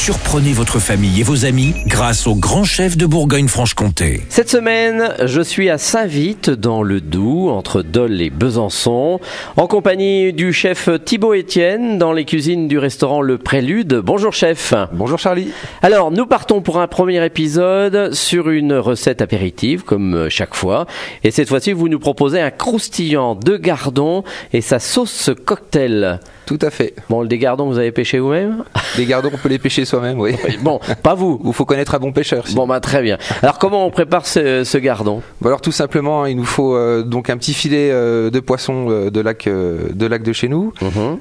Surprenez votre famille et vos amis grâce au grand chef de Bourgogne-Franche-Comté. Cette semaine, je suis à Saint-Vite, dans le Doubs, entre Dole et Besançon, en compagnie du chef Thibaut Etienne, dans les cuisines du restaurant Le Prélude. Bonjour chef. Bonjour Charlie. Alors, nous partons pour un premier épisode sur une recette apéritive, comme chaque fois. Et cette fois-ci, vous nous proposez un croustillant de gardon et sa sauce cocktail. Tout à fait. Bon, des gardons, vous avez pêché vous-même? Les gardons, on peut les pêcher soi-même, oui. Bon, pas vous. Il faut connaître un bon pêcheur. Bon, bah très bien. Alors, comment on prépare ce, ce gardon? Alors tout simplement, il nous faut euh, donc un petit filet euh, de poisson euh, de lac, de lac de chez nous. Mhm.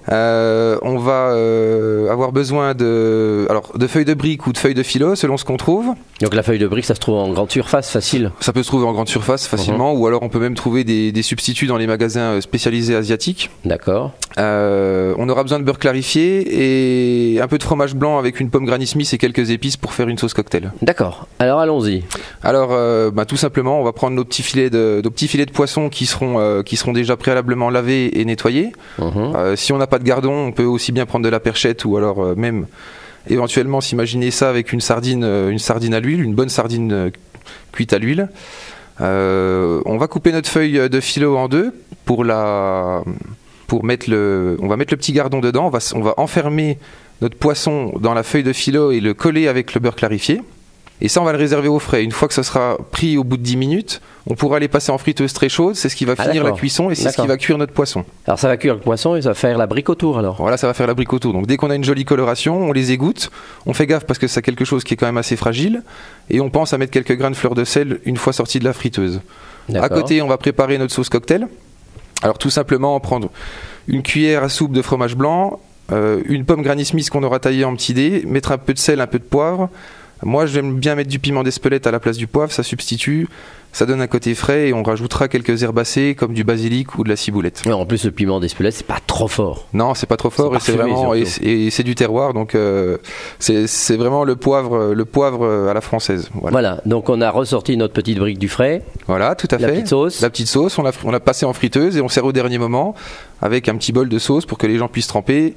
On va avoir besoin de, alors, de feuilles de briques ou de feuilles de philo, selon ce qu'on trouve. Donc, la feuille de brique, ça se trouve en grande surface, facile. Ça peut se trouver en grande surface facilement, ou alors on peut même trouver des, des substituts dans les magasins spécialisés asiatiques. D'accord. On aura besoin de beurre clarifié et un peu de fromage blanc avec une pomme Granny Smith et quelques épices pour faire une sauce cocktail. D'accord. Alors, allons-y. Alors, euh, bah, tout simplement, on va prendre nos petits filets de, nos petits filets de poisson qui seront, euh, qui seront déjà préalablement lavés et nettoyés. Mhm. Euh, si on n'a pas de gardon, on peut aussi bien prendre de la perchette ou alors même éventuellement s'imaginer ça avec une sardine, une sardine à l'huile, une bonne sardine cuite à l'huile. On va couper notre feuille de philo en deux pour la, pour mettre le, on va mettre le petit gardon dedans. On va, on va enfermer notre poisson dans la feuille de philo et le coller avec le beurre clarifié. Et ça, on va le réserver au frais. Une fois que ça sera pris au bout de 10 minutes, on pourra les passer en friteuse très chaude. C'est ce qui va Ah, finir la cuisson et c'est ce qui va cuire notre poisson. Alors, ça va cuire le poisson et ça va faire la brique autour, alors. Voilà, ça va faire la brique autour. Donc dès qu'on a une jolie coloration, on les égoutte. On fait gaffe parce que c'est quelque chose qui est quand même assez fragile. Et on pense à mettre quelques grains de fleur de sel une fois sorti de la friteuse. À côté, on va préparer notre sauce cocktail. Alors tout simplement, prendre une cuillère à soupe de fromage blanc, euh, une pomme Granny Smith qu'on aura taillée en petits dés, mettre un peu de sel, un peu de poivre. Moi, j'aime bien mettre du piment d'Espelette à la place du poivre, ça substitue, ça donne un côté frais et on rajoutera quelques herbacées comme du basilic ou de la ciboulette. Et en plus, le piment d'Espelette, c'est pas trop fort. Non, c'est pas trop fort et c'est vraiment et, c'est du terroir donc euh, c'est vraiment le poivre le poivre euh, à la française. Voilà, Voilà. Donc, on a ressorti notre petite brique du frais, Voilà, tout à la fait. petite sauce. La petite sauce, on l'a on l'a passé en friteuse et on sert au dernier moment avec un petit bol de sauce pour que les gens puissent tremper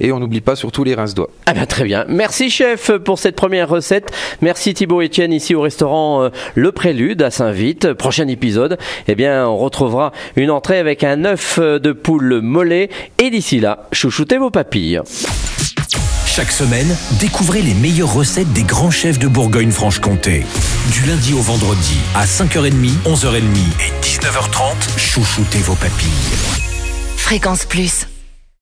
et on n'oublie pas surtout les rince-doigts. Ah ben très bien. Merci chef pour cette première recette. Merci Thibaut Etienne ici au restaurant euh, Le Prélude à Saint-Vite. Prochain épisode, eh bien on retrouvera une entrée avec un œuf euh, de poule mollet et d'ici là, chouchoutez vos papilles. Chaque semaine, découvrez les meilleures recettes des grands chefs de Bourgogne-Franche-Comté. Du lundi au vendredi, à 5h30, 11h30 et 19h30, chouchoutez vos papilles. Fréquence Plus.